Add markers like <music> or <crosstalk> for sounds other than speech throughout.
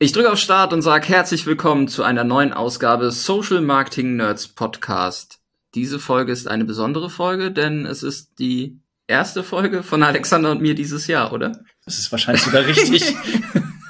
Ich drücke auf Start und sage herzlich willkommen zu einer neuen Ausgabe Social Marketing Nerds Podcast. Diese Folge ist eine besondere Folge, denn es ist die erste Folge von Alexander und mir dieses Jahr, oder? Das ist wahrscheinlich sogar richtig.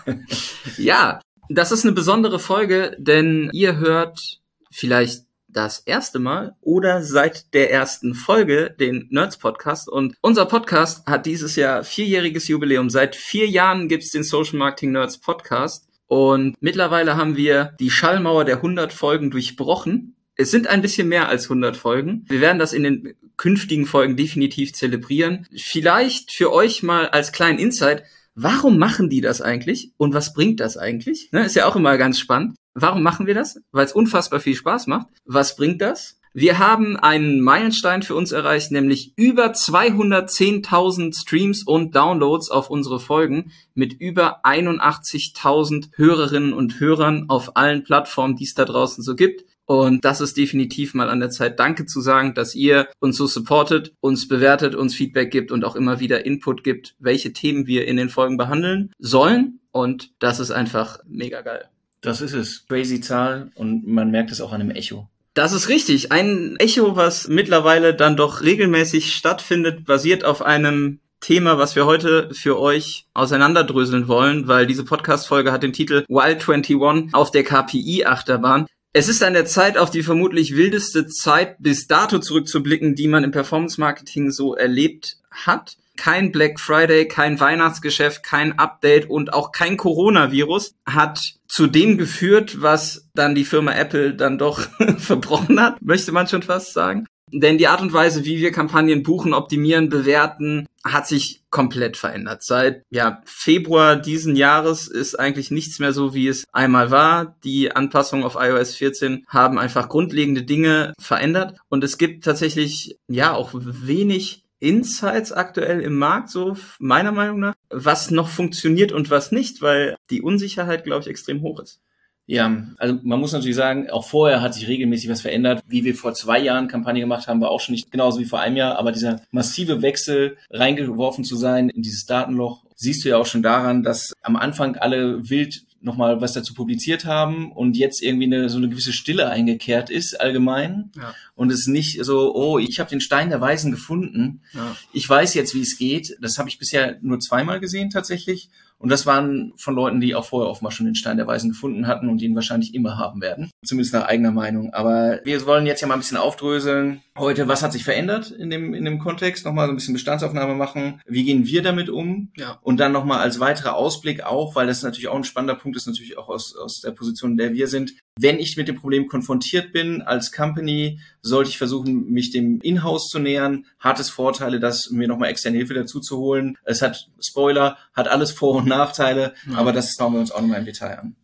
<laughs> ja, das ist eine besondere Folge, denn ihr hört vielleicht das erste Mal oder seit der ersten Folge den Nerds Podcast. Und unser Podcast hat dieses Jahr vierjähriges Jubiläum. Seit vier Jahren gibt's den Social Marketing Nerds Podcast. Und mittlerweile haben wir die Schallmauer der 100 Folgen durchbrochen. Es sind ein bisschen mehr als 100 Folgen. Wir werden das in den künftigen Folgen definitiv zelebrieren. Vielleicht für euch mal als kleinen Insight, warum machen die das eigentlich und was bringt das eigentlich? Ne, ist ja auch immer ganz spannend. Warum machen wir das? Weil es unfassbar viel Spaß macht. Was bringt das? Wir haben einen Meilenstein für uns erreicht, nämlich über 210.000 Streams und Downloads auf unsere Folgen mit über 81.000 Hörerinnen und Hörern auf allen Plattformen, die es da draußen so gibt. Und das ist definitiv mal an der Zeit, Danke zu sagen, dass ihr uns so supportet, uns bewertet, uns Feedback gibt und auch immer wieder Input gibt, welche Themen wir in den Folgen behandeln sollen. Und das ist einfach mega geil. Das ist es. Crazy Zahl und man merkt es auch an dem Echo. Das ist richtig. Ein Echo, was mittlerweile dann doch regelmäßig stattfindet, basiert auf einem Thema, was wir heute für euch auseinanderdröseln wollen, weil diese Podcast-Folge hat den Titel Wild 21 auf der KPI-Achterbahn. Es ist an der Zeit, auf die vermutlich wildeste Zeit bis dato zurückzublicken, die man im Performance-Marketing so erlebt hat kein Black Friday, kein Weihnachtsgeschäft, kein Update und auch kein Coronavirus hat zu dem geführt, was dann die Firma Apple dann doch <laughs> verbrochen hat, möchte man schon fast sagen. Denn die Art und Weise, wie wir Kampagnen buchen, optimieren, bewerten, hat sich komplett verändert. Seit ja, Februar diesen Jahres ist eigentlich nichts mehr so, wie es einmal war. Die Anpassungen auf iOS 14 haben einfach grundlegende Dinge verändert und es gibt tatsächlich ja auch wenig Insights aktuell im Markt, so meiner Meinung nach, was noch funktioniert und was nicht, weil die Unsicherheit, glaube ich, extrem hoch ist. Ja, also man muss natürlich sagen, auch vorher hat sich regelmäßig was verändert. Wie wir vor zwei Jahren Kampagne gemacht haben, war auch schon nicht genauso wie vor einem Jahr, aber dieser massive Wechsel reingeworfen zu sein in dieses Datenloch, siehst du ja auch schon daran, dass am Anfang alle wild nochmal was dazu publiziert haben und jetzt irgendwie eine, so eine gewisse Stille eingekehrt ist allgemein ja. und es nicht so, oh, ich habe den Stein der Weisen gefunden, ja. ich weiß jetzt, wie es geht. Das habe ich bisher nur zweimal gesehen tatsächlich und das waren von Leuten, die auch vorher offenbar schon den Stein der Weisen gefunden hatten und ihn wahrscheinlich immer haben werden. Zumindest nach eigener Meinung. Aber wir wollen jetzt ja mal ein bisschen aufdröseln. Heute, was hat sich verändert in dem, in dem Kontext? Nochmal so ein bisschen Bestandsaufnahme machen. Wie gehen wir damit um? Ja. Und dann nochmal als weiterer Ausblick auch, weil das natürlich auch ein spannender Punkt ist, natürlich auch aus, aus der Position, in der wir sind. Wenn ich mit dem Problem konfrontiert bin als Company, sollte ich versuchen, mich dem Inhouse zu nähern. Hat es Vorteile, dass mir nochmal externe Hilfe dazu zu holen. Es hat, Spoiler, hat alles Vor- und Nachteile, ja. aber das schauen wir uns auch nochmal im Detail an.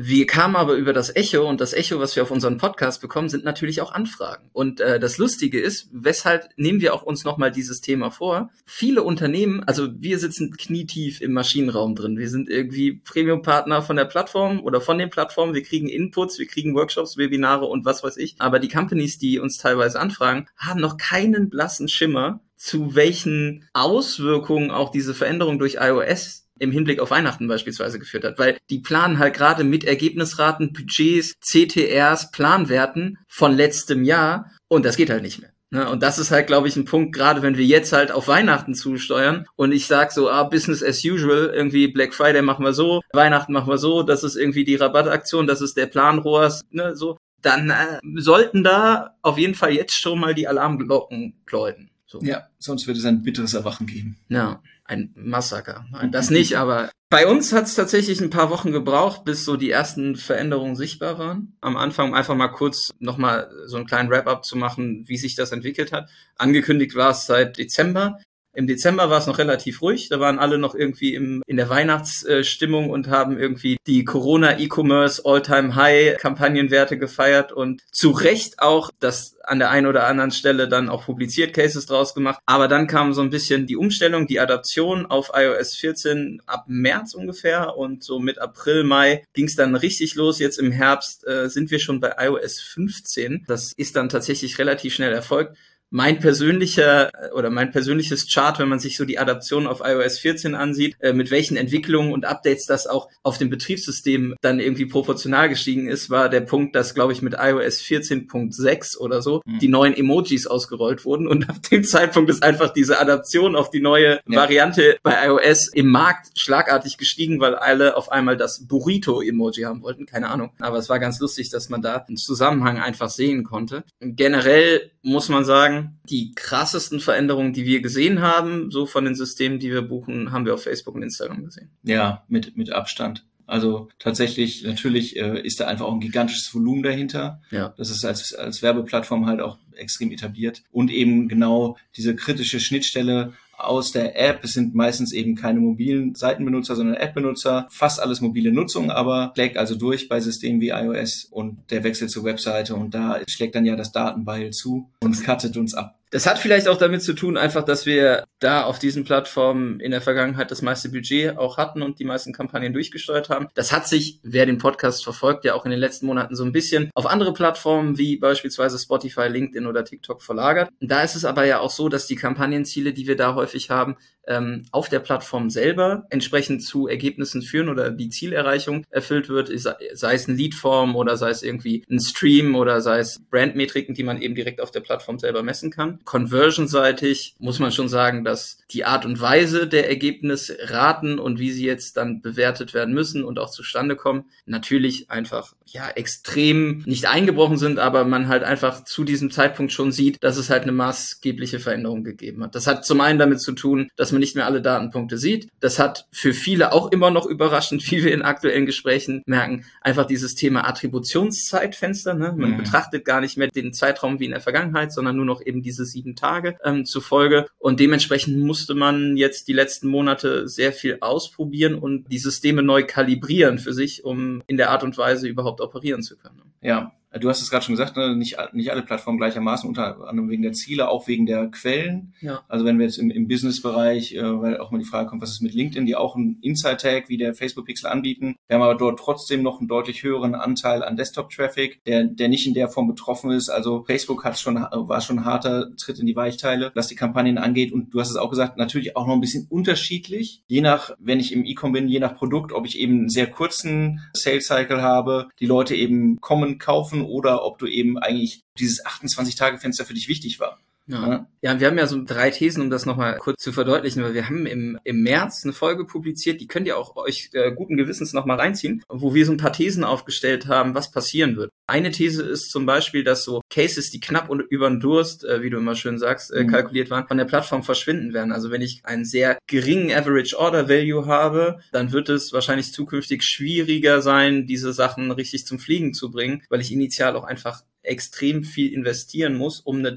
Wir kamen aber über das Echo und das Echo, was wir auf unseren Podcast bekommen, sind natürlich auch Anfragen. Und äh, das Lustige ist, weshalb nehmen wir auch uns nochmal dieses Thema vor? Viele Unternehmen, also wir sitzen knietief im Maschinenraum drin. Wir sind irgendwie Premium-Partner von der Plattform oder von den Plattformen. Wir kriegen Inputs, wir kriegen Workshops, Webinare und was weiß ich. Aber die Companies, die uns teilweise anfragen, haben noch keinen blassen Schimmer, zu welchen Auswirkungen auch diese Veränderung durch iOS im Hinblick auf Weihnachten beispielsweise geführt hat, weil die planen halt gerade mit Ergebnisraten, Budgets, CTRs, Planwerten von letztem Jahr und das geht halt nicht mehr. Ne? Und das ist halt, glaube ich, ein Punkt, gerade wenn wir jetzt halt auf Weihnachten zusteuern und ich sag so, ah, Business as usual, irgendwie Black Friday machen wir so, Weihnachten machen wir so, das ist irgendwie die Rabattaktion, das ist der Planrohrs, ne, so, dann äh, sollten da auf jeden Fall jetzt schon mal die Alarmglocken läuten. So. Ja, sonst wird es ein bitteres Erwachen geben. Ja ein Massaker. Das nicht, aber bei uns hat es tatsächlich ein paar Wochen gebraucht, bis so die ersten Veränderungen sichtbar waren. Am Anfang einfach mal kurz nochmal so einen kleinen Wrap-up zu machen, wie sich das entwickelt hat. Angekündigt war es seit Dezember. Im Dezember war es noch relativ ruhig. Da waren alle noch irgendwie im, in der Weihnachtsstimmung und haben irgendwie die Corona E-Commerce All-Time High Kampagnenwerte gefeiert und zu Recht auch das an der einen oder anderen Stelle dann auch publiziert, Cases draus gemacht. Aber dann kam so ein bisschen die Umstellung, die Adaption auf iOS 14 ab März ungefähr und so mit April, Mai ging es dann richtig los. Jetzt im Herbst äh, sind wir schon bei iOS 15. Das ist dann tatsächlich relativ schnell erfolgt mein persönlicher oder mein persönliches Chart, wenn man sich so die Adaption auf iOS 14 ansieht, äh, mit welchen Entwicklungen und Updates das auch auf dem Betriebssystem dann irgendwie proportional gestiegen ist, war der Punkt, dass, glaube ich, mit iOS 14.6 oder so mhm. die neuen Emojis ausgerollt wurden und ab dem Zeitpunkt ist einfach diese Adaption auf die neue ja. Variante bei iOS im Markt schlagartig gestiegen, weil alle auf einmal das Burrito-Emoji haben wollten, keine Ahnung. Aber es war ganz lustig, dass man da einen Zusammenhang einfach sehen konnte. Generell muss man sagen, die krassesten Veränderungen, die wir gesehen haben, so von den Systemen, die wir buchen, haben wir auf Facebook und Instagram gesehen. Ja, mit, mit Abstand. Also tatsächlich, natürlich äh, ist da einfach auch ein gigantisches Volumen dahinter. Ja. Das ist als, als Werbeplattform halt auch extrem etabliert. Und eben genau diese kritische Schnittstelle aus der App. Es sind meistens eben keine mobilen Seitenbenutzer, sondern App-Benutzer. Fast alles mobile Nutzung, aber schlägt also durch bei Systemen wie iOS und der Wechsel zur Webseite und da schlägt dann ja das Datenbeil zu und cuttet uns ab. Das hat vielleicht auch damit zu tun, einfach, dass wir da auf diesen Plattformen in der Vergangenheit das meiste Budget auch hatten und die meisten Kampagnen durchgesteuert haben. Das hat sich, wer den Podcast verfolgt, ja auch in den letzten Monaten so ein bisschen auf andere Plattformen wie beispielsweise Spotify, LinkedIn oder TikTok verlagert. Da ist es aber ja auch so, dass die Kampagnenziele, die wir da häufig haben, ähm, auf der Plattform selber entsprechend zu Ergebnissen führen oder die Zielerreichung erfüllt wird, sei es eine Leadform oder sei es irgendwie ein Stream oder sei es Brandmetriken, die man eben direkt auf der Plattform selber messen kann. Conversion-seitig muss man schon sagen, dass die Art und Weise der Ergebnisraten und wie sie jetzt dann bewertet werden müssen und auch zustande kommen, natürlich einfach ja extrem nicht eingebrochen sind, aber man halt einfach zu diesem Zeitpunkt schon sieht, dass es halt eine maßgebliche Veränderung gegeben hat. Das hat zum einen damit zu tun, dass man nicht mehr alle Datenpunkte sieht. Das hat für viele auch immer noch überraschend, <laughs> wie wir in aktuellen Gesprächen merken, einfach dieses Thema Attributionszeitfenster. Ne? Man mhm. betrachtet gar nicht mehr den Zeitraum wie in der Vergangenheit, sondern nur noch eben diese sieben Tage ähm, zufolge. Und dementsprechend musste man jetzt die letzten Monate sehr viel ausprobieren und die Systeme neu kalibrieren für sich, um in der Art und Weise überhaupt operieren zu können. Ja, Du hast es gerade schon gesagt, ne? nicht, nicht alle Plattformen gleichermaßen, unter anderem wegen der Ziele, auch wegen der Quellen. Ja. Also wenn wir jetzt im, im Business-Bereich, äh, weil auch mal die Frage kommt, was ist mit LinkedIn, die auch einen Inside-Tag wie der Facebook-Pixel anbieten. Wir haben aber dort trotzdem noch einen deutlich höheren Anteil an Desktop-Traffic, der, der nicht in der Form betroffen ist. Also Facebook hat schon, war schon ein harter Tritt in die Weichteile, was die Kampagnen angeht. Und du hast es auch gesagt, natürlich auch noch ein bisschen unterschiedlich. Je nach, wenn ich im E-Com bin, je nach Produkt, ob ich eben einen sehr kurzen Sales-Cycle habe, die Leute eben kommen, kaufen, oder ob du eben eigentlich dieses 28-Tage-Fenster für dich wichtig war. Ja. ja, wir haben ja so drei Thesen, um das nochmal kurz zu verdeutlichen, weil wir haben im, im März eine Folge publiziert, die könnt ihr auch euch äh, guten Gewissens nochmal reinziehen, wo wir so ein paar Thesen aufgestellt haben, was passieren wird. Eine These ist zum Beispiel, dass so Cases, die knapp und über den Durst, äh, wie du immer schön sagst, äh, mhm. kalkuliert waren, von der Plattform verschwinden werden. Also wenn ich einen sehr geringen Average Order Value habe, dann wird es wahrscheinlich zukünftig schwieriger sein, diese Sachen richtig zum Fliegen zu bringen, weil ich initial auch einfach extrem viel investieren muss, um eine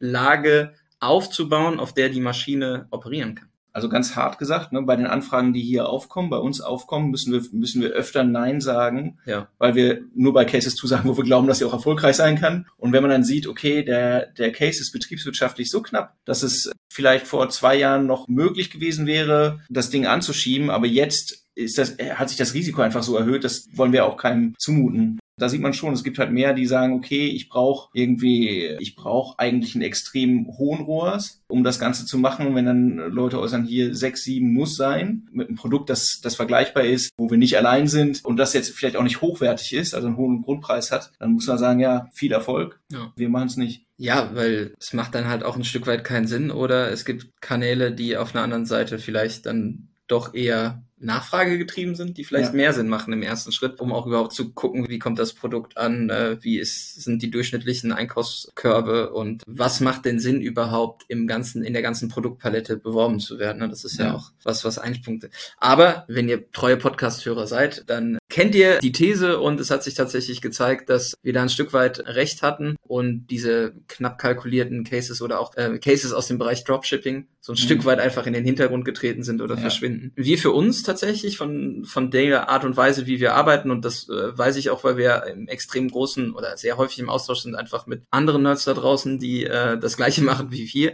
Datenlage aufzubauen, auf der die Maschine operieren kann. Also ganz hart gesagt, ne, bei den Anfragen, die hier aufkommen, bei uns aufkommen, müssen wir, müssen wir öfter Nein sagen, ja. weil wir nur bei Cases zusagen, wo wir glauben, dass sie auch erfolgreich sein kann. Und wenn man dann sieht, okay, der, der Case ist betriebswirtschaftlich so knapp, dass es vielleicht vor zwei Jahren noch möglich gewesen wäre, das Ding anzuschieben, aber jetzt ist das, hat sich das Risiko einfach so erhöht, das wollen wir auch keinem zumuten. Da sieht man schon, es gibt halt mehr, die sagen, okay, ich brauche irgendwie, ich brauche eigentlich einen extrem hohen ROAS, um das Ganze zu machen. Wenn dann Leute äußern, hier sechs, sieben muss sein, mit einem Produkt, das, das vergleichbar ist, wo wir nicht allein sind und das jetzt vielleicht auch nicht hochwertig ist, also einen hohen Grundpreis hat, dann muss man sagen, ja, viel Erfolg. Ja. Wir machen es nicht. Ja, weil es macht dann halt auch ein Stück weit keinen Sinn oder es gibt Kanäle, die auf einer anderen Seite vielleicht dann doch eher Nachfrage getrieben sind, die vielleicht ja. mehr Sinn machen im ersten Schritt, um auch überhaupt zu gucken, wie kommt das Produkt an, äh, wie ist, sind die durchschnittlichen Einkaufskörbe und was macht denn Sinn überhaupt im ganzen, in der ganzen Produktpalette beworben zu werden. Ne? Das ist ja, ja auch was, was Einpunkte. Aber wenn ihr treue Podcast-Hörer seid, dann kennt ihr die These und es hat sich tatsächlich gezeigt, dass wir da ein Stück weit recht hatten und diese knapp kalkulierten Cases oder auch äh, Cases aus dem Bereich Dropshipping so ein mhm. Stück weit einfach in den Hintergrund getreten sind oder ja. verschwinden. Wir für uns tatsächlich von, von der Art und Weise, wie wir arbeiten und das äh, weiß ich auch, weil wir im extrem großen oder sehr häufig im Austausch sind einfach mit anderen Nerds da draußen, die äh, das gleiche <laughs> machen wie wir,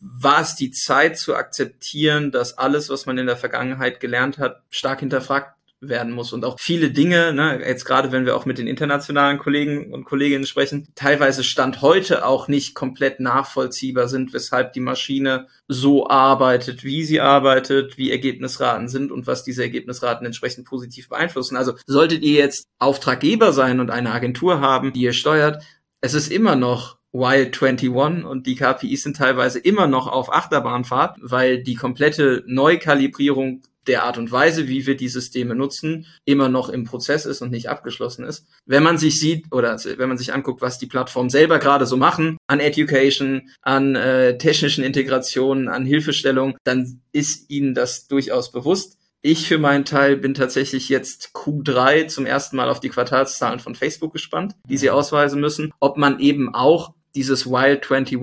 war es die Zeit zu akzeptieren, dass alles, was man in der Vergangenheit gelernt hat, stark hinterfragt werden muss und auch viele Dinge, ne, jetzt gerade wenn wir auch mit den internationalen Kollegen und Kolleginnen sprechen, teilweise Stand heute auch nicht komplett nachvollziehbar sind, weshalb die Maschine so arbeitet, wie sie arbeitet, wie Ergebnisraten sind und was diese Ergebnisraten entsprechend positiv beeinflussen. Also solltet ihr jetzt Auftraggeber sein und eine Agentur haben, die ihr steuert, es ist immer noch Wild 21 und die KPIs sind teilweise immer noch auf Achterbahnfahrt, weil die komplette Neukalibrierung der Art und Weise, wie wir die Systeme nutzen, immer noch im Prozess ist und nicht abgeschlossen ist. Wenn man sich sieht oder wenn man sich anguckt, was die Plattformen selber gerade so machen, an Education, an äh, technischen Integrationen, an Hilfestellung, dann ist ihnen das durchaus bewusst. Ich für meinen Teil bin tatsächlich jetzt Q3 zum ersten Mal auf die Quartalszahlen von Facebook gespannt, die sie ausweisen müssen, ob man eben auch dieses Wild 21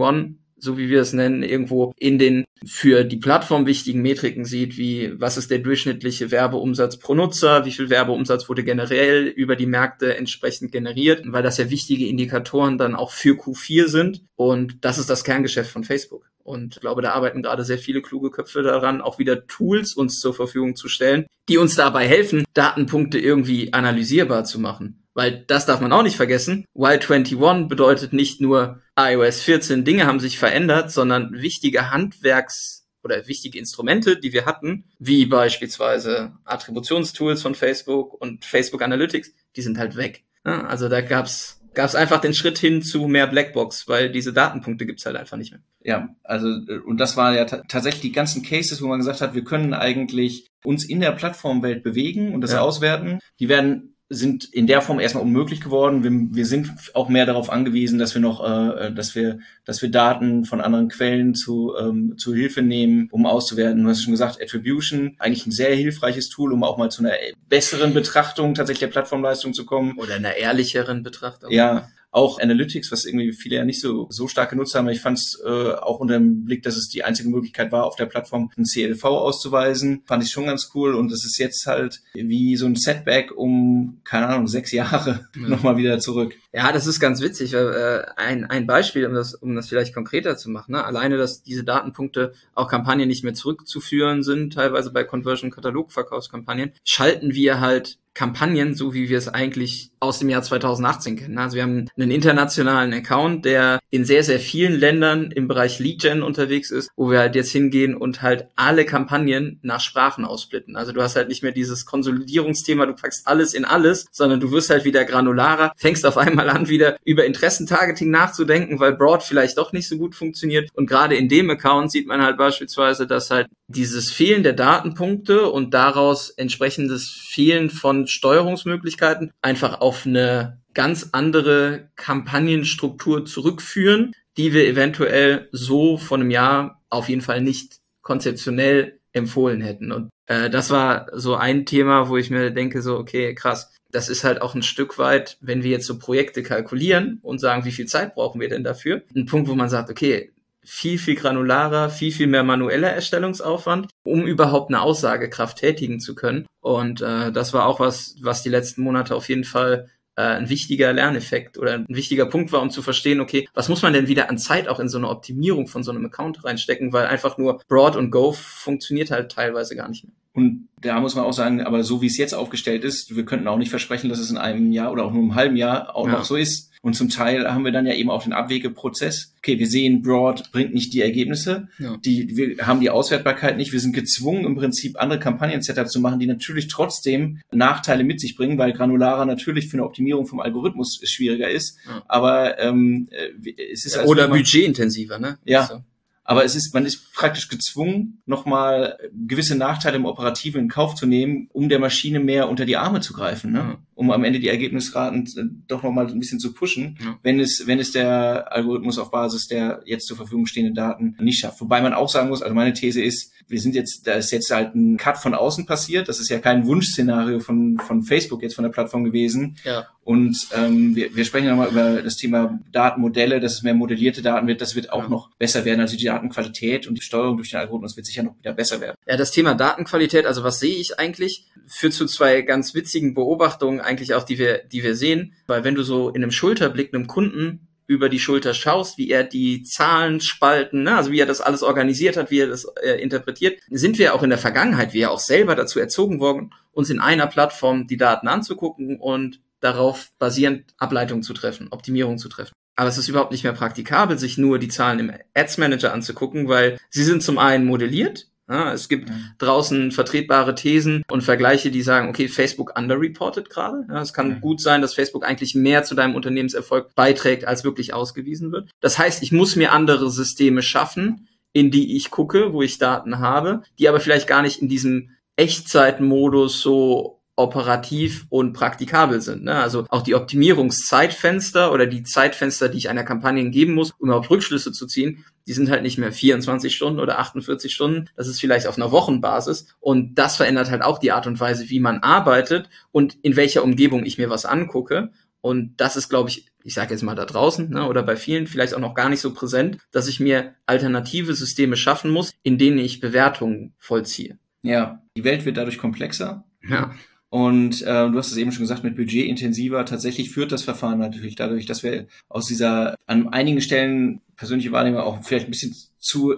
so wie wir es nennen, irgendwo in den für die Plattform wichtigen Metriken sieht, wie was ist der durchschnittliche Werbeumsatz pro Nutzer, wie viel Werbeumsatz wurde generell über die Märkte entsprechend generiert, weil das ja wichtige Indikatoren dann auch für Q4 sind. Und das ist das Kerngeschäft von Facebook. Und ich glaube, da arbeiten gerade sehr viele kluge Köpfe daran, auch wieder Tools uns zur Verfügung zu stellen, die uns dabei helfen, Datenpunkte irgendwie analysierbar zu machen. Weil das darf man auch nicht vergessen. Wild 21 bedeutet nicht nur iOS 14 Dinge haben sich verändert, sondern wichtige Handwerks- oder wichtige Instrumente, die wir hatten, wie beispielsweise Attributionstools von Facebook und Facebook Analytics, die sind halt weg. Also da gab's gab's einfach den Schritt hin zu mehr Blackbox, weil diese Datenpunkte gibt's halt einfach nicht mehr. Ja, also und das war ja tatsächlich die ganzen Cases, wo man gesagt hat, wir können eigentlich uns in der Plattformwelt bewegen und das ja. auswerten. Die werden sind in der Form erstmal unmöglich geworden. Wir, wir sind auch mehr darauf angewiesen, dass wir noch, äh, dass wir, dass wir Daten von anderen Quellen zu, ähm, zu Hilfe nehmen, um auszuwerten. Du hast schon gesagt, Attribution, eigentlich ein sehr hilfreiches Tool, um auch mal zu einer besseren Betrachtung tatsächlich der Plattformleistung zu kommen. Oder einer ehrlicheren Betrachtung. Ja, auch Analytics, was irgendwie viele ja nicht so, so stark genutzt haben. Ich fand es äh, auch unter dem Blick, dass es die einzige Möglichkeit war, auf der Plattform ein CLV auszuweisen. Fand ich schon ganz cool. Und das ist jetzt halt wie so ein Setback um, keine Ahnung, sechs Jahre <laughs> ja. nochmal wieder zurück. Ja, das ist ganz witzig. Weil, äh, ein, ein Beispiel, um das, um das vielleicht konkreter zu machen. Ne? Alleine, dass diese Datenpunkte auch Kampagnen nicht mehr zurückzuführen sind, teilweise bei Conversion-Katalog-Verkaufskampagnen, schalten wir halt Kampagnen, so wie wir es eigentlich aus dem Jahr 2018 kennen. Also wir haben einen internationalen Account, der in sehr, sehr vielen Ländern im Bereich Lead Gen unterwegs ist, wo wir halt jetzt hingehen und halt alle Kampagnen nach Sprachen aussplitten. Also du hast halt nicht mehr dieses Konsolidierungsthema, du packst alles in alles, sondern du wirst halt wieder granularer, fängst auf einmal an, wieder über Interessentargeting nachzudenken, weil Broad vielleicht doch nicht so gut funktioniert. Und gerade in dem Account sieht man halt beispielsweise, dass halt dieses Fehlen der Datenpunkte und daraus entsprechendes Fehlen von Steuerungsmöglichkeiten einfach auf eine ganz andere Kampagnenstruktur zurückführen, die wir eventuell so von einem Jahr auf jeden Fall nicht konzeptionell empfohlen hätten. Und äh, das war so ein Thema, wo ich mir denke, so, okay, krass, das ist halt auch ein Stück weit, wenn wir jetzt so Projekte kalkulieren und sagen, wie viel Zeit brauchen wir denn dafür? Ein Punkt, wo man sagt, okay, viel, viel granularer, viel, viel mehr manueller Erstellungsaufwand, um überhaupt eine Aussagekraft tätigen zu können. Und äh, das war auch was, was die letzten Monate auf jeden Fall äh, ein wichtiger Lerneffekt oder ein wichtiger Punkt war, um zu verstehen, okay, was muss man denn wieder an Zeit auch in so eine Optimierung von so einem Account reinstecken, weil einfach nur Broad und Go funktioniert halt teilweise gar nicht mehr. Und da muss man auch sagen, aber so wie es jetzt aufgestellt ist, wir könnten auch nicht versprechen, dass es in einem Jahr oder auch nur einem halben Jahr auch ja. noch so ist. Und zum Teil haben wir dann ja eben auch den Abwegeprozess. Okay, wir sehen, Broad bringt nicht die Ergebnisse. Ja. Die, wir haben die Auswertbarkeit nicht. Wir sind gezwungen, im Prinzip andere Kampagnen-Setups zu machen, die natürlich trotzdem Nachteile mit sich bringen, weil Granularer natürlich für eine Optimierung vom Algorithmus schwieriger ist. Ja. Aber ähm, äh, es ist ja, also oder budgetintensiver, ne? Ja. So. Aber es ist, man ist praktisch gezwungen, nochmal gewisse Nachteile im Operativen in Kauf zu nehmen, um der Maschine mehr unter die Arme zu greifen, ne? Um am Ende die Ergebnisraten äh, doch nochmal ein bisschen zu pushen, ja. wenn es, wenn es der Algorithmus auf Basis der jetzt zur Verfügung stehenden Daten nicht schafft. Wobei man auch sagen muss, also meine These ist, wir sind jetzt, da ist jetzt halt ein Cut von außen passiert. Das ist ja kein Wunschszenario von, von Facebook jetzt von der Plattform gewesen. Ja. Und ähm, wir, wir sprechen nochmal über das Thema Datenmodelle, dass es mehr modellierte Daten wird. Das wird auch Ja. noch besser werden. Also die Datenqualität und die Steuerung durch den Algorithmus wird sicher noch wieder besser werden. Ja, das Thema Datenqualität, also was sehe ich eigentlich, führt zu zwei ganz witzigen Beobachtungen eigentlich auch, die wir, die wir sehen. Weil wenn du so in einem Schulterblick einem Kunden über die Schulter schaust, wie er die Zahlen spalten, ne, also wie er das alles organisiert hat, wie er das äh, interpretiert, sind wir auch in der Vergangenheit, wir auch selber dazu erzogen worden, uns in einer Plattform die Daten anzugucken und darauf basierend Ableitungen zu treffen, Optimierungen zu treffen. Aber es ist überhaupt nicht mehr praktikabel, sich nur die Zahlen im Ads Manager anzugucken, weil sie sind zum einen modelliert. Es gibt draußen vertretbare Thesen und Vergleiche, die sagen, okay, Facebook underreported gerade. Es kann gut sein, dass Facebook eigentlich mehr zu deinem Unternehmenserfolg beiträgt, als wirklich ausgewiesen wird. Das heißt, ich muss mir andere Systeme schaffen, in die ich gucke, wo ich Daten habe, die aber vielleicht gar nicht in diesem Echtzeitmodus so operativ und praktikabel sind. Ne? Also auch die Optimierungszeitfenster oder die Zeitfenster, die ich einer Kampagne geben muss, um überhaupt Rückschlüsse zu ziehen, die sind halt nicht mehr 24 Stunden oder 48 Stunden. Das ist vielleicht auf einer Wochenbasis. Und das verändert halt auch die Art und Weise, wie man arbeitet und in welcher Umgebung ich mir was angucke. Und das ist, glaube ich, ich sage jetzt mal da draußen ne, oder bei vielen vielleicht auch noch gar nicht so präsent, dass ich mir alternative Systeme schaffen muss, in denen ich Bewertungen vollziehe. Ja, die Welt wird dadurch komplexer. Ja, Und äh, du hast es eben schon gesagt, mit Budget intensiver. Tatsächlich führt das Verfahren natürlich dadurch, dass wir aus dieser, an einigen Stellen persönliche Wahrnehmung auch vielleicht ein bisschen zu, äh,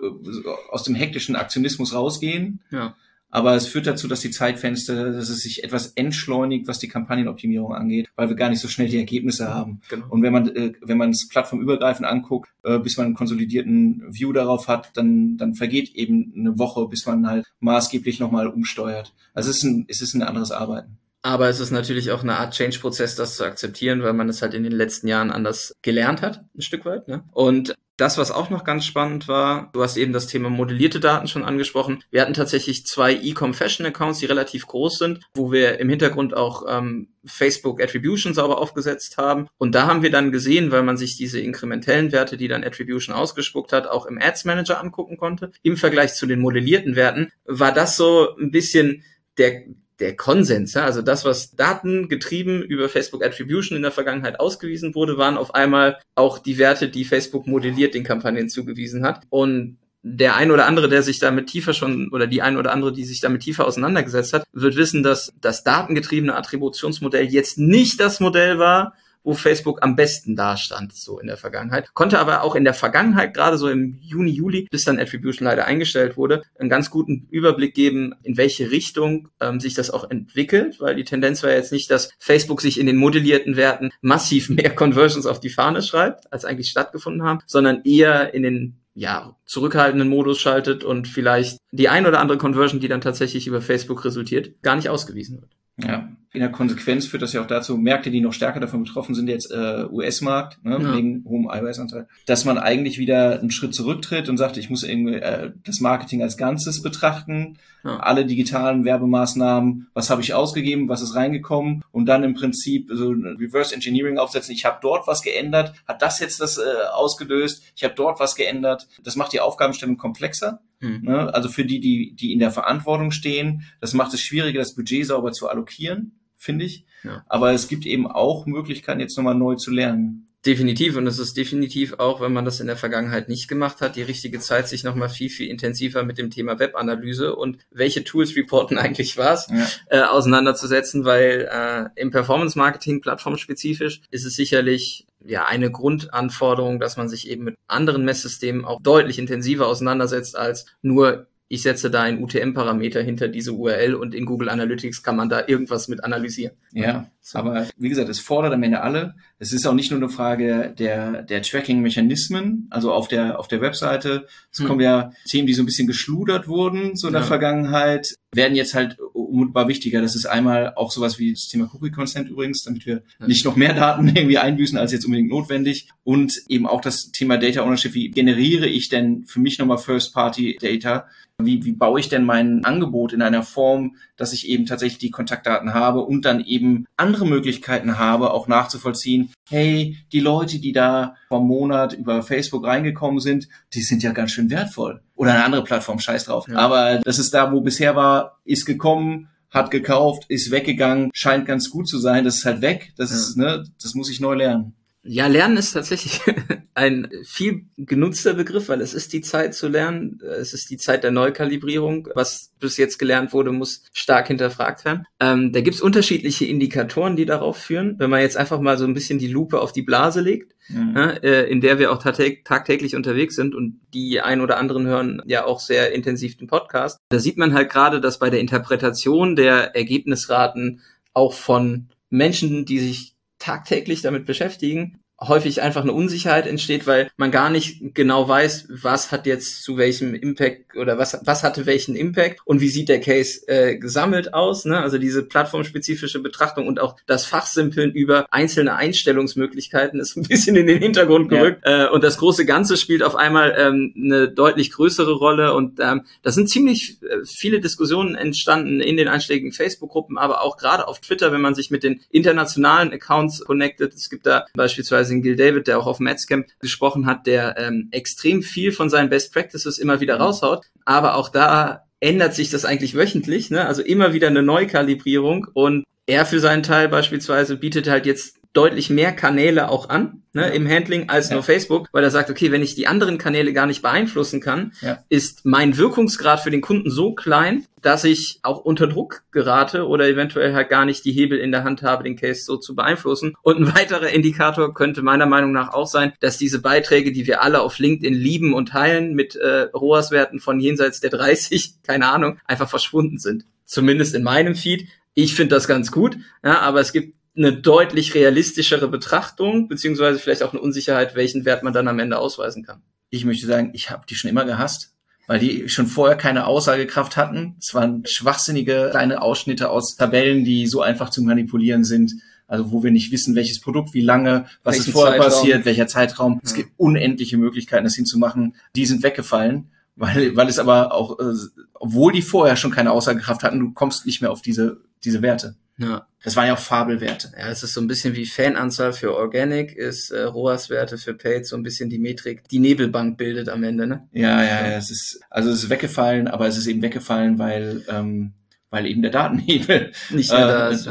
aus dem hektischen Aktionismus rausgehen. ja, Aber es führt dazu, dass die Zeitfenster, dass es sich etwas entschleunigt, was die Kampagnenoptimierung angeht, weil wir gar nicht so schnell die Ergebnisse haben. genau. Und wenn man, äh, wenn man es plattformübergreifend anguckt, äh, bis man einen konsolidierten View darauf hat, dann, dann vergeht eben eine Woche, bis man halt maßgeblich nochmal umsteuert. Also es ist ein, es ist ein anderes Arbeiten. Aber es ist natürlich auch eine Art Change-Prozess, das zu akzeptieren, weil man es halt in den letzten Jahren anders gelernt hat, ein Stück weit. Ne? Und das, was auch noch ganz spannend war, du hast eben das Thema modellierte Daten schon angesprochen. Wir hatten tatsächlich zwei E-Com Fashion Accounts, die relativ groß sind, wo wir im Hintergrund auch ähm, Facebook Attribution sauber aufgesetzt haben. Und da haben wir dann gesehen, weil man sich diese inkrementellen Werte, die dann Attribution ausgespuckt hat, auch im Ads Manager angucken konnte. Im Vergleich zu den modellierten Werten war das so ein bisschen der, der Konsens, ja, also das, was datengetrieben über Facebook Attribution in der Vergangenheit ausgewiesen wurde, waren auf einmal auch die Werte, die Facebook modelliert den Kampagnen zugewiesen hat. Und der ein oder andere, der sich damit tiefer schon, oder die ein oder andere, die sich damit tiefer auseinandergesetzt hat, wird wissen, dass das datengetriebene Attributionsmodell jetzt nicht das Modell war, wo Facebook am besten dastand, so in der Vergangenheit. Konnte aber auch in der Vergangenheit, gerade so im Juni, Juli, bis dann Attribution leider eingestellt wurde, einen ganz guten Überblick geben, in welche Richtung ähm, sich das auch entwickelt, weil die Tendenz war jetzt nicht, dass Facebook sich in den modellierten Werten massiv <laughs> mehr Conversions auf die Fahne schreibt, als eigentlich stattgefunden haben, sondern eher in den ja, zurückhaltenden Modus schaltet und vielleicht die ein oder andere Conversion, die dann tatsächlich über Facebook resultiert, gar nicht ausgewiesen wird. Ja, in der Konsequenz führt das ja auch dazu, Märkte, die noch stärker davon betroffen sind, jetzt äh, US-Markt, ne, Ja. wegen hohem iOS-Anteil, dass man eigentlich wieder einen Schritt zurücktritt und sagt, ich muss irgendwie äh, das Marketing als Ganzes betrachten, Ja. alle digitalen Werbemaßnahmen, was habe ich ausgegeben, was ist reingekommen und dann im Prinzip so ein Reverse Engineering aufsetzen, ich habe dort was geändert, hat das jetzt das äh, ausgelöst, ich habe dort was geändert. Das macht die Aufgabenstellung komplexer. Hm. Ne? Also für die, die, die in der Verantwortung stehen, das macht es schwieriger, das Budget sauber zu allokieren, finde ich. Ja. Aber es gibt eben auch Möglichkeiten, jetzt nochmal neu zu lernen. Definitiv. Und es ist definitiv auch, wenn man das in der Vergangenheit nicht gemacht hat, die richtige Zeit, sich nochmal viel, viel intensiver mit dem Thema Webanalyse und welche Tools reporten <laughs> eigentlich was, Ja. äh, auseinanderzusetzen, weil äh, im Performance-Marketing plattformspezifisch ist es sicherlich ja eine Grundanforderung, dass man sich eben mit anderen Messsystemen auch deutlich intensiver auseinandersetzt als nur ich setze da einen UTM-Parameter hinter diese URL und in Google Analytics kann man da irgendwas mit analysieren. Ja, So. aber wie gesagt, es fordert am Ende alle. Es ist auch nicht nur eine Frage der, der Tracking-Mechanismen, also auf der, auf der Webseite. Es Hm. kommen ja Themen, die so ein bisschen geschludert wurden, so in der Ja. Vergangenheit, werden jetzt halt unmittelbar wichtiger. Das ist einmal auch sowas wie das Thema Cookie-Consent übrigens, damit wir Ja. nicht noch mehr Daten <laughs> irgendwie einbüßen, als jetzt unbedingt notwendig. Und eben auch das Thema Data Ownership. Wie generiere ich denn für mich nochmal First-Party-Data? Wie, wie baue ich denn mein Angebot in einer Form, dass ich eben tatsächlich die Kontaktdaten habe und dann eben andere Möglichkeiten habe, auch nachzuvollziehen, hey, die Leute, die da vom Monat über Facebook reingekommen sind, die sind ja ganz schön wertvoll. Oder eine andere Plattform, scheiß drauf. Ja. Aber das ist da, wo bisher war, ist gekommen, hat gekauft, ist weggegangen, scheint ganz gut zu sein, das ist halt weg. Das ja. ist, ne, das muss ich neu lernen. Ja, Lernen ist tatsächlich <laughs> ein viel genutzter Begriff, weil es ist die Zeit zu lernen. Es ist die Zeit der Neukalibrierung. Was bis jetzt gelernt wurde, muss stark hinterfragt werden. Ähm, da gibt's unterschiedliche Indikatoren, die darauf führen. Wenn man jetzt einfach mal so ein bisschen die Lupe auf die Blase legt, mhm. äh, in der wir auch tagtäglich unterwegs sind und die ein oder anderen hören ja auch sehr intensiv den Podcast, da sieht man halt gerade, dass bei der Interpretation der Ergebnisraten auch von Menschen, die sich tagtäglich damit beschäftigen, häufig einfach eine Unsicherheit entsteht, weil man gar nicht genau weiß, was hat jetzt zu welchem Impact oder was, was hatte welchen Impact und wie sieht der Case äh, gesammelt aus. Ne? Also diese plattformspezifische Betrachtung und auch das Fachsimpeln über einzelne Einstellungsmöglichkeiten ist ein bisschen in den Hintergrund gerückt. Ja. Äh, und das große Ganze spielt auf einmal ähm, eine deutlich größere Rolle. Und ähm, da sind ziemlich äh, viele Diskussionen entstanden in den einschlägigen Facebook-Gruppen, aber auch gerade auf Twitter, wenn man sich mit den internationalen Accounts connectet. Es gibt da beispielsweise den Gil David, der auch auf Matscamp gesprochen hat, der ähm, extrem viel von seinen Best Practices immer wieder mhm. raushaut. Aber auch da ändert sich das eigentlich wöchentlich, ne? Also immer wieder eine Neukalibrierung und er für seinen Teil beispielsweise bietet halt jetzt deutlich mehr Kanäle auch an ne, ja. im Handling als ja. nur Facebook, weil er sagt, okay, wenn ich die anderen Kanäle gar nicht beeinflussen kann, ja. ist mein Wirkungsgrad für den Kunden so klein, dass ich auch unter Druck gerate oder eventuell halt gar nicht die Hebel in der Hand habe, den Case so zu beeinflussen. Und ein weiterer Indikator könnte meiner Meinung nach auch sein, dass diese Beiträge, die wir alle auf LinkedIn lieben und teilen, mit äh, ROAS-Werten von jenseits der 30, <laughs> keine Ahnung, einfach verschwunden sind. Zumindest in meinem Feed. Ich finde das ganz gut, ja, aber es gibt eine deutlich realistischere Betrachtung, beziehungsweise vielleicht auch eine Unsicherheit, welchen Wert man dann am Ende ausweisen kann. Ich möchte sagen, ich habe die schon immer gehasst, weil die schon vorher keine Aussagekraft hatten. Es waren schwachsinnige kleine Ausschnitte aus Tabellen, die so einfach zu manipulieren sind. Also wo wir nicht wissen, welches Produkt, wie lange, was Welchen ist vorher Zeitraum. passiert, welcher Zeitraum. Ja. Es gibt unendliche Möglichkeiten, das hinzumachen. Die sind weggefallen, weil, weil es aber auch, äh, obwohl die vorher schon keine Aussagekraft hatten, du kommst nicht mehr auf diese, diese Werte. Ja. Das waren ja auch Fabelwerte. Ja, es ist so ein bisschen wie Fananzahl für Organic, ist äh, ROAS-Werte für Paid so ein bisschen die Metrik, die Nebelbank bildet am Ende, ne? Ja, ja, ja. Es ist, also es ist weggefallen, aber es ist eben weggefallen, weil, ähm, weil eben der Datenhebel <laughs> nicht mehr da äh, ist.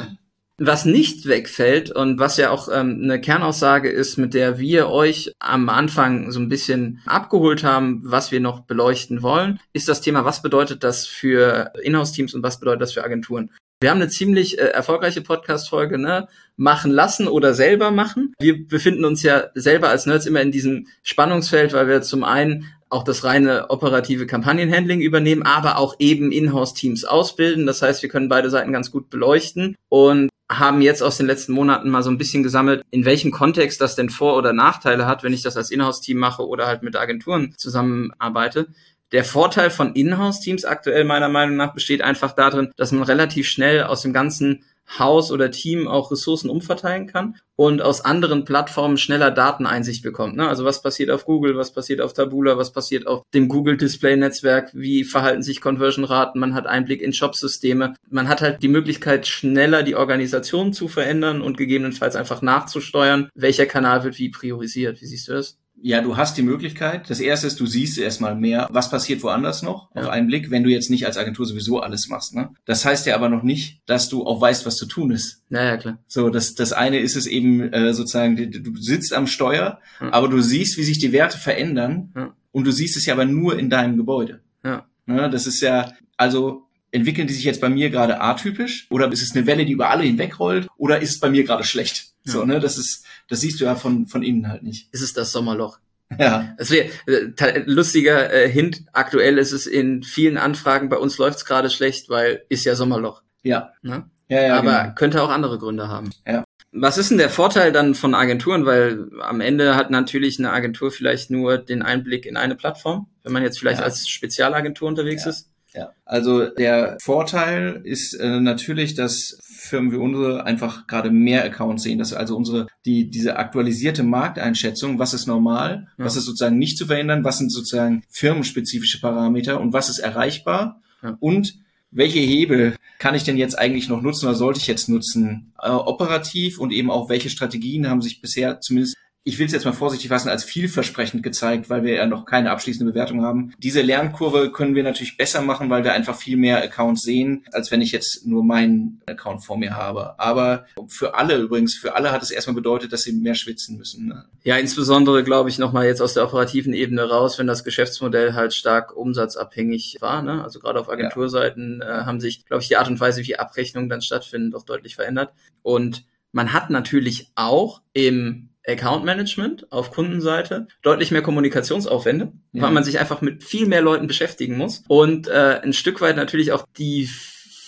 Was nicht wegfällt und was ja auch ähm, eine Kernaussage ist, mit der wir euch am Anfang so ein bisschen abgeholt haben, was wir noch beleuchten wollen, ist das Thema, was bedeutet das für Inhouse-Teams und was bedeutet das für Agenturen? Wir haben eine ziemlich äh, erfolgreiche Podcast-Folge, ne? Machen lassen oder selber machen. Wir befinden uns ja selber als Nerds immer in diesem Spannungsfeld, weil wir zum einen auch das reine operative Kampagnenhandling übernehmen, aber auch eben Inhouse-Teams ausbilden. Das heißt, wir können beide Seiten ganz gut beleuchten und haben jetzt aus den letzten Monaten mal so ein bisschen gesammelt, in welchem Kontext das denn Vor- oder Nachteile hat, wenn ich das als Inhouse-Team mache oder halt mit Agenturen zusammenarbeite. Der Vorteil von Inhouse-Teams aktuell meiner Meinung nach besteht einfach darin, dass man relativ schnell aus dem ganzen Haus oder Team auch Ressourcen umverteilen kann und aus anderen Plattformen schneller Dateneinsicht bekommt. Ne? Also was passiert auf Google, was passiert auf Taboola, was passiert auf dem Google Display Netzwerk, wie verhalten sich Conversion-Raten, man hat Einblick in Shop-Systeme, man hat halt die Möglichkeit, schneller die Organisation zu verändern und gegebenenfalls einfach nachzusteuern, welcher Kanal wird wie priorisiert. Wie siehst du das? Ja, du hast die Möglichkeit. Das erste ist, du siehst erstmal mehr, was passiert woanders noch ja. auf einen Blick, wenn du jetzt nicht als Agentur sowieso alles machst. Ne? Das heißt ja aber noch nicht, dass du auch weißt, was zu tun ist. Ja, ja, klar. So, das, das eine ist es eben äh, sozusagen, du sitzt am Steuer, ja. aber du siehst, wie sich die Werte verändern ja. und du siehst es ja aber nur in deinem Gebäude. Ja. Ne? Das ist ja, also entwickeln die sich jetzt bei mir gerade atypisch oder ist es eine Welle, die über alle hinwegrollt oder ist es bei mir gerade schlecht? Ja. So, ne, das ist, das siehst du ja von, von innen halt nicht. Ist es das Sommerloch? Ja. Es wäre äh, lustiger äh, Hint. Aktuell ist es in vielen Anfragen bei uns läuft's gerade schlecht, weil ist ja Sommerloch. Ja. Ne? Ja, ja, Aber genau. könnte auch andere Gründe haben. Ja. Was ist denn der Vorteil dann von Agenturen? Weil am Ende hat natürlich eine Agentur vielleicht nur den Einblick in eine Plattform, wenn man jetzt vielleicht ja. als Spezialagentur unterwegs ja. ist. Ja, also der Vorteil ist äh, natürlich, dass Firmen wie unsere einfach gerade mehr Accounts sehen. dass also unsere, die, diese aktualisierte Markteinschätzung, was ist normal, ja. was ist sozusagen nicht zu verändern, was sind sozusagen firmenspezifische Parameter und was ist erreichbar ja. und welche Hebel kann ich denn jetzt eigentlich noch nutzen oder sollte ich jetzt nutzen, äh, operativ und eben auch welche Strategien haben sich bisher zumindest ich will es jetzt mal vorsichtig fassen, als vielversprechend gezeigt, weil wir ja noch keine abschließende Bewertung haben. Diese Lernkurve können wir natürlich besser machen, weil wir einfach viel mehr Accounts sehen, als wenn ich jetzt nur meinen Account vor mir habe. Aber für alle übrigens, für alle hat es erstmal bedeutet, dass sie mehr schwitzen müssen. Ne? Ja, insbesondere glaube ich nochmal jetzt aus der operativen Ebene raus, wenn das Geschäftsmodell halt stark umsatzabhängig war. Ne? Also gerade auf Agenturseiten ja. äh, haben sich, glaube ich, die Art und Weise, wie Abrechnungen dann stattfinden, doch deutlich verändert. Und man hat natürlich auch im Account Management auf Kundenseite deutlich mehr Kommunikationsaufwände, ja. weil man sich einfach mit viel mehr Leuten beschäftigen muss und äh, ein Stück weit natürlich auch die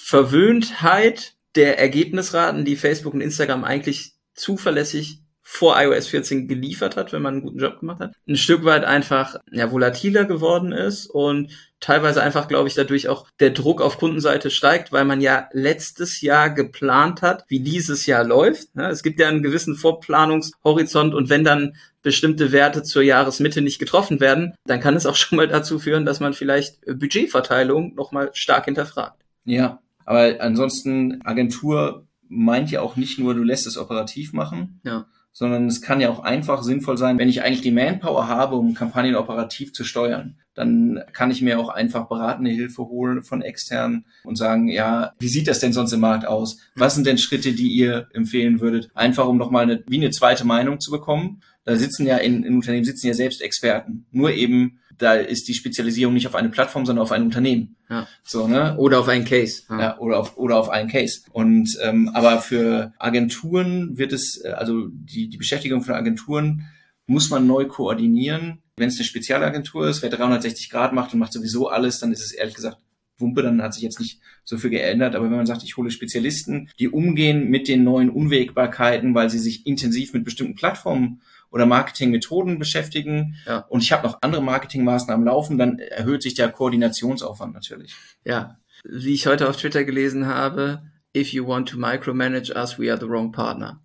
Verwöhntheit der Ergebnisraten, die Facebook und Instagram eigentlich zuverlässig vor iOS 14 geliefert hat, wenn man einen guten Job gemacht hat, ein Stück weit einfach ja, volatiler geworden ist und teilweise einfach, glaube ich, dadurch auch der Druck auf Kundenseite steigt, weil man ja letztes Jahr geplant hat, wie dieses Jahr läuft. Es gibt ja einen gewissen Vorplanungshorizont und wenn dann bestimmte Werte zur Jahresmitte nicht getroffen werden, dann kann es auch <laughs> schon mal dazu führen, dass man vielleicht Budgetverteilung nochmal stark hinterfragt. Ja, aber ansonsten Agentur meint ja auch nicht nur, du lässt es operativ machen, ja sondern es kann ja auch einfach sinnvoll sein, wenn ich eigentlich die Manpower habe, um Kampagnen operativ zu steuern. Dann kann ich mir auch einfach beratende Hilfe holen von externen und sagen, ja, wie sieht das denn sonst im Markt aus? Was sind denn Schritte, die ihr empfehlen würdet? Einfach um nochmal eine, wie eine zweite Meinung zu bekommen. Da sitzen ja in, in Unternehmen sitzen ja selbst Experten. Nur eben da ist die Spezialisierung nicht auf eine Plattform, sondern auf ein Unternehmen. Ja. So, ne? Oder auf einen Case. Ja. ja, oder auf oder auf einen Case. Und ähm, aber für Agenturen wird es, äh, also die, die Beschäftigung von Agenturen muss man neu koordinieren. Wenn es eine Spezialagentur ist, wer 360 Grad macht und macht sowieso alles, dann ist es ehrlich gesagt Wumpe, dann hat sich jetzt nicht so viel geändert. Aber wenn man sagt, ich hole Spezialisten, die umgehen mit den neuen Unwägbarkeiten, weil sie sich intensiv mit bestimmten Plattformen oder Marketingmethoden beschäftigen ja. und ich habe noch andere Marketingmaßnahmen laufen, dann erhöht sich der Koordinationsaufwand natürlich. Ja, wie ich heute auf Twitter gelesen habe, if you want to micromanage us, we are the wrong partner.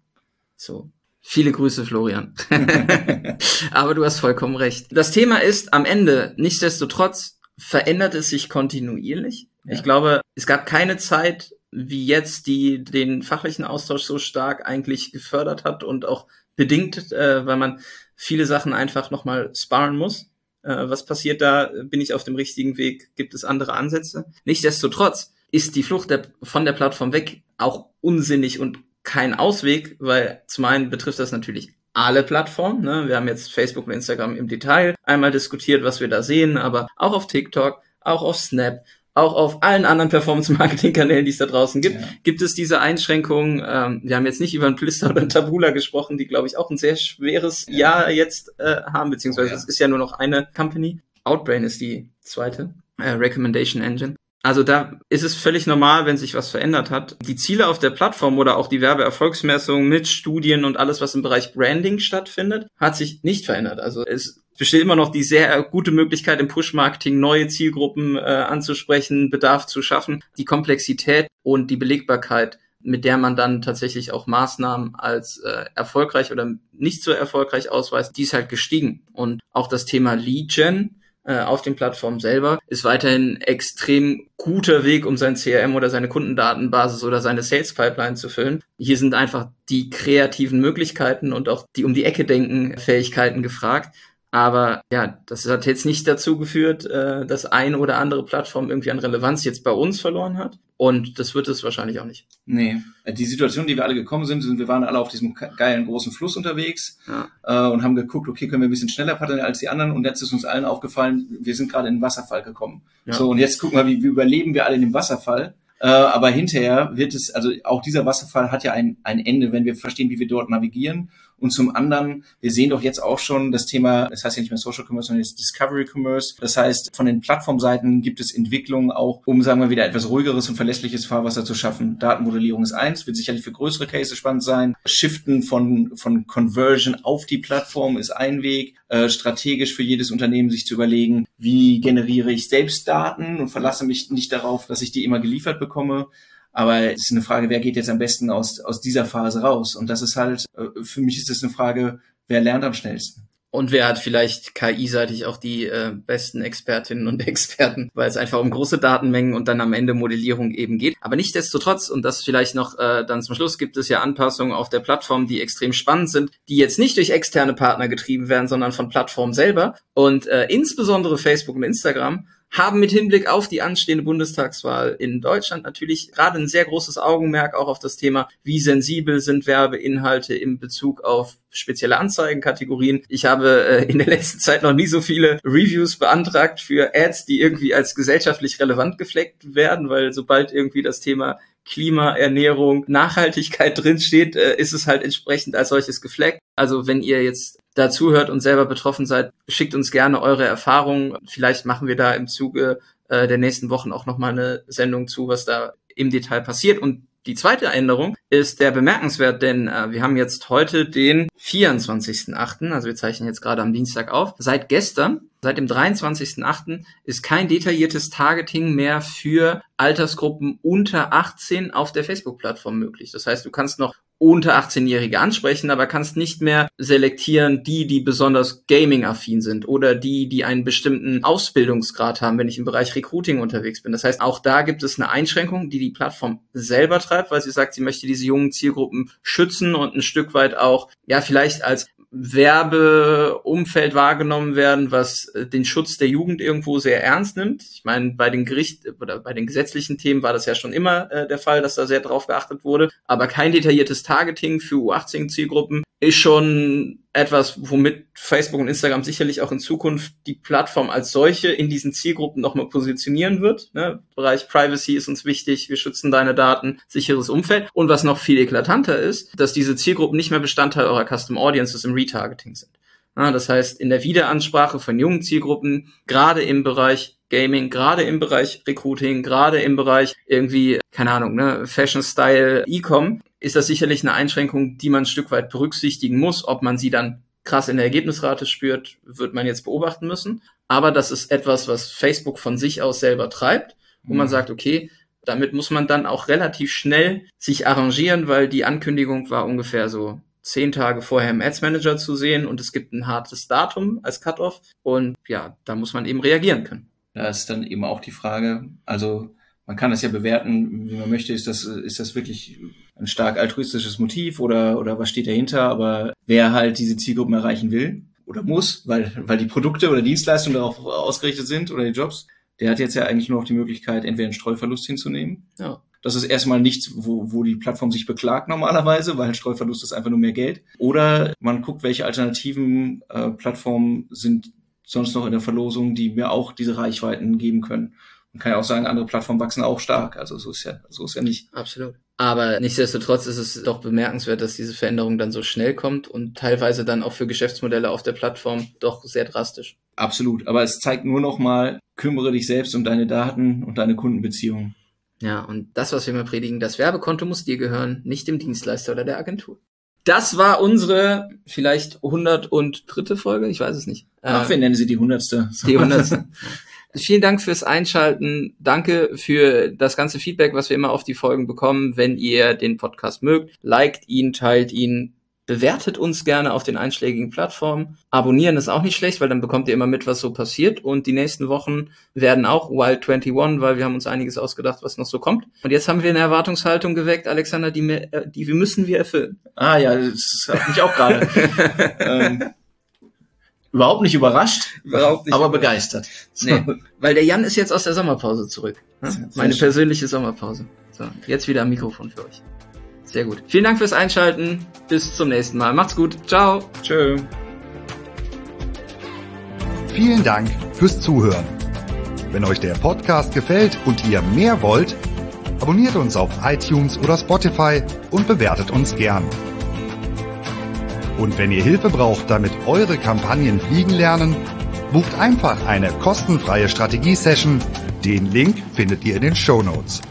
So. Viele Grüße, Florian. <laughs> Aber du hast vollkommen recht. Das Thema ist am Ende, nichtsdestotrotz, verändert es sich kontinuierlich. Ja. Ich glaube, es gab keine Zeit wie jetzt, die den fachlichen Austausch so stark eigentlich gefördert hat und auch bedingt, äh, weil man viele Sachen einfach nochmal sparen muss. Äh, was passiert da? Bin ich auf dem richtigen Weg? Gibt es andere Ansätze? Nichtsdestotrotz ist die Flucht der, von der Plattform weg auch unsinnig und kein Ausweg, weil zum einen betrifft das natürlich alle Plattformen. Ne? Wir haben jetzt Facebook und Instagram im Detail einmal diskutiert, was wir da sehen, aber auch auf TikTok, auch auf Snap, auch auf allen anderen Performance-Marketing-Kanälen, die es da draußen gibt, ja. gibt es diese Einschränkungen. Ähm, wir haben jetzt nicht über ein Plister oder ein Tabula gesprochen, die, glaube ich, auch ein sehr schweres ja. Jahr jetzt äh, haben, beziehungsweise oh, ja. es ist ja nur noch eine Company. Outbrain ist die zweite äh, Recommendation Engine. Also da ist es völlig normal, wenn sich was verändert hat. Die Ziele auf der Plattform oder auch die Werbeerfolgsmessung mit Studien und alles, was im Bereich Branding stattfindet, hat sich nicht verändert. Also es besteht immer noch die sehr gute Möglichkeit im Push-Marketing neue Zielgruppen äh, anzusprechen, Bedarf zu schaffen. Die Komplexität und die Belegbarkeit, mit der man dann tatsächlich auch Maßnahmen als äh, erfolgreich oder nicht so erfolgreich ausweist, die ist halt gestiegen. Und auch das Thema Lead Gen äh, auf den Plattformen selber, ist weiterhin extrem guter Weg, um sein CRM oder seine Kundendatenbasis oder seine Sales Pipeline zu füllen. Hier sind einfach die kreativen Möglichkeiten und auch die um die Ecke denken Fähigkeiten gefragt. Aber ja, das hat jetzt nicht dazu geführt, äh, dass eine oder andere Plattform irgendwie an Relevanz jetzt bei uns verloren hat. Und das wird es wahrscheinlich auch nicht. Nee. Die Situation, die wir alle gekommen sind, sind, wir waren alle auf diesem geilen großen Fluss unterwegs ja. äh, und haben geguckt, okay, können wir ein bisschen schneller paddeln als die anderen. Und jetzt ist uns allen aufgefallen, wir sind gerade in den Wasserfall gekommen. Ja. So, und jetzt gucken wir, wie, wie überleben wir alle in dem Wasserfall. Äh, aber hinterher wird es, also auch dieser Wasserfall hat ja ein, ein Ende, wenn wir verstehen, wie wir dort navigieren Und zum anderen, wir sehen doch jetzt auch schon das Thema, das heißt ja nicht mehr Social Commerce, sondern jetzt Discovery Commerce. Das heißt, von den Plattformseiten gibt es Entwicklungen auch, um, sagen wir wieder, etwas ruhigeres und verlässliches Fahrwasser zu schaffen. Datenmodellierung ist eins, wird sicherlich für größere Cases spannend sein. Shiften von, von Conversion auf die Plattform ist ein Weg. Äh, strategisch für jedes Unternehmen sich zu überlegen, wie generiere ich selbst Daten und verlasse mich nicht darauf, dass ich die immer geliefert bekomme. Aber es ist eine Frage, wer geht jetzt am besten aus, aus dieser Phase raus? Und das ist halt, äh, für mich ist es eine Frage, wer lernt am schnellsten? Und wer hat vielleicht KI-seitig auch die äh, besten Expertinnen und <laughs> Experten, weil es einfach um große Datenmengen und dann am Ende Modellierung eben geht. Aber nichtdestotrotz, und das vielleicht noch äh, dann zum Schluss, gibt es ja Anpassungen auf der Plattform, die extrem spannend sind, die jetzt nicht durch externe Partner getrieben werden, sondern von Plattformen selber. Und äh, insbesondere Facebook und Instagram haben mit Hinblick auf die anstehende Bundestagswahl in Deutschland natürlich gerade ein sehr großes Augenmerk auch auf das Thema, wie sensibel sind Werbeinhalte in Bezug auf spezielle Anzeigenkategorien. Ich habe äh, in der letzten Zeit noch nie so viele Reviews beantragt für Ads, die irgendwie als gesellschaftlich relevant gefleckt werden, weil sobald irgendwie das Thema Klima, Ernährung, Nachhaltigkeit <laughs> drinsteht, äh, ist es halt entsprechend als solches gefleckt. Also wenn ihr jetzt dazuhört und selber betroffen seid, schickt uns gerne eure Erfahrungen. Vielleicht machen wir da im Zuge äh, der nächsten Wochen auch nochmal eine Sendung zu, was da im Detail passiert. Und die zweite Änderung ist der bemerkenswert, denn äh, wir haben jetzt heute den 24.8., also wir zeichnen jetzt gerade am Dienstag auf. Seit gestern, seit dem 23.8. ist kein detailliertes Targeting mehr für Altersgruppen unter 18 auf der Facebook-Plattform möglich. Das heißt, du kannst noch unter 18-Jährige ansprechen, aber kannst nicht mehr selektieren, die, die besonders gaming-affin sind oder die, die einen bestimmten Ausbildungsgrad haben, wenn ich im Bereich Recruiting unterwegs bin. Das heißt, auch da gibt es eine Einschränkung, die die Plattform selber treibt, weil sie sagt, sie möchte diese jungen Zielgruppen schützen und ein Stück weit auch, ja, vielleicht als Werbeumfeld wahrgenommen werden, was äh, den Schutz der Jugend irgendwo sehr ernst nimmt. Ich meine, bei den Gericht oder bei den gesetzlichen Themen war das ja schon immer äh, der Fall, dass da sehr drauf geachtet wurde. Aber kein detailliertes Targeting für U18-Zielgruppen ist schon etwas, womit Facebook und Instagram sicherlich auch in Zukunft die Plattform als solche in diesen Zielgruppen nochmal positionieren wird. Ne? Bereich Privacy ist uns wichtig, wir schützen deine Daten, sicheres Umfeld. Und was noch viel eklatanter ist, dass diese Zielgruppen nicht mehr Bestandteil eurer Custom Audiences im Retargeting sind. Ja, das heißt, in der Wiederansprache von jungen Zielgruppen, gerade im Bereich Gaming, gerade im Bereich Recruiting, gerade im Bereich irgendwie, keine Ahnung, ne, Fashion Style, E-Com, ist das sicherlich eine Einschränkung, die man ein Stück weit berücksichtigen muss. Ob man sie dann krass in der Ergebnisrate spürt, wird man jetzt beobachten müssen. Aber das ist etwas, was Facebook von sich aus selber treibt, wo mhm. man sagt, okay, damit muss man dann auch relativ schnell sich arrangieren, weil die Ankündigung war ungefähr so zehn Tage vorher im Ads Manager zu sehen und es gibt ein hartes Datum als Cutoff und ja, da muss man eben reagieren können. Da ist dann eben auch die Frage, also man kann das ja bewerten, wie man möchte. Ist das, ist das wirklich ein stark altruistisches Motiv oder, oder was steht dahinter? Aber wer halt diese Zielgruppen erreichen will oder muss, weil, weil die Produkte oder Dienstleistungen darauf ausgerichtet sind oder die Jobs, der hat jetzt ja eigentlich nur noch die Möglichkeit, entweder einen Streuverlust hinzunehmen. Ja. Das ist erstmal nichts, wo, wo die Plattform sich beklagt normalerweise, weil Streuverlust ist einfach nur mehr Geld. Oder man guckt, welche alternativen äh, Plattformen sind sonst noch in der Verlosung, die mir auch diese Reichweiten geben können. Man kann ja auch sagen, andere Plattformen wachsen auch stark. Also so ist ja, so ist ja nicht. Absolut. Aber nichtsdestotrotz ist es doch bemerkenswert, dass diese Veränderung dann so schnell kommt und teilweise dann auch für Geschäftsmodelle auf der Plattform doch sehr drastisch. Absolut. Aber es zeigt nur noch mal, kümmere dich selbst um deine Daten und deine Kundenbeziehungen. Ja, und das, was wir immer predigen, das Werbekonto muss dir gehören, nicht dem Dienstleister oder der Agentur. Das war unsere vielleicht 103. Folge, ich weiß es nicht. Ach, wir nennen sie die hundertste. Die hundertste. <laughs> Vielen Dank fürs Einschalten. Danke für das ganze Feedback, was wir immer auf die Folgen bekommen. Wenn ihr den Podcast mögt, liked ihn, teilt ihn, bewertet uns gerne auf den einschlägigen Plattformen. Abonnieren ist auch nicht schlecht, weil dann bekommt ihr immer mit, was so passiert. Und die nächsten Wochen werden auch Wild 21, weil wir haben uns einiges ausgedacht, was noch so kommt. Und jetzt haben wir eine Erwartungshaltung geweckt, Alexander, die, wir, äh, die wir müssen wir erfüllen. Ah ja, das hat mich auch gerade. <laughs> ähm, überhaupt nicht überrascht, überhaupt nicht aber begeistert. So. Nee, weil der Jan ist jetzt aus der Sommerpause zurück. Ne? Meine persönliche Sommerpause. So, jetzt wieder am Mikrofon für euch. Sehr gut. Vielen Dank fürs Einschalten. Bis zum nächsten Mal. Macht's gut. Ciao. Tschö. Vielen Dank fürs Zuhören. Wenn euch der Podcast gefällt und ihr mehr wollt, abonniert uns auf iTunes oder Spotify und bewertet uns gern. Und wenn ihr Hilfe braucht, damit eure Kampagnen fliegen lernen, bucht einfach eine kostenfreie Strategie-Session. Den Link findet ihr in den Show Notes.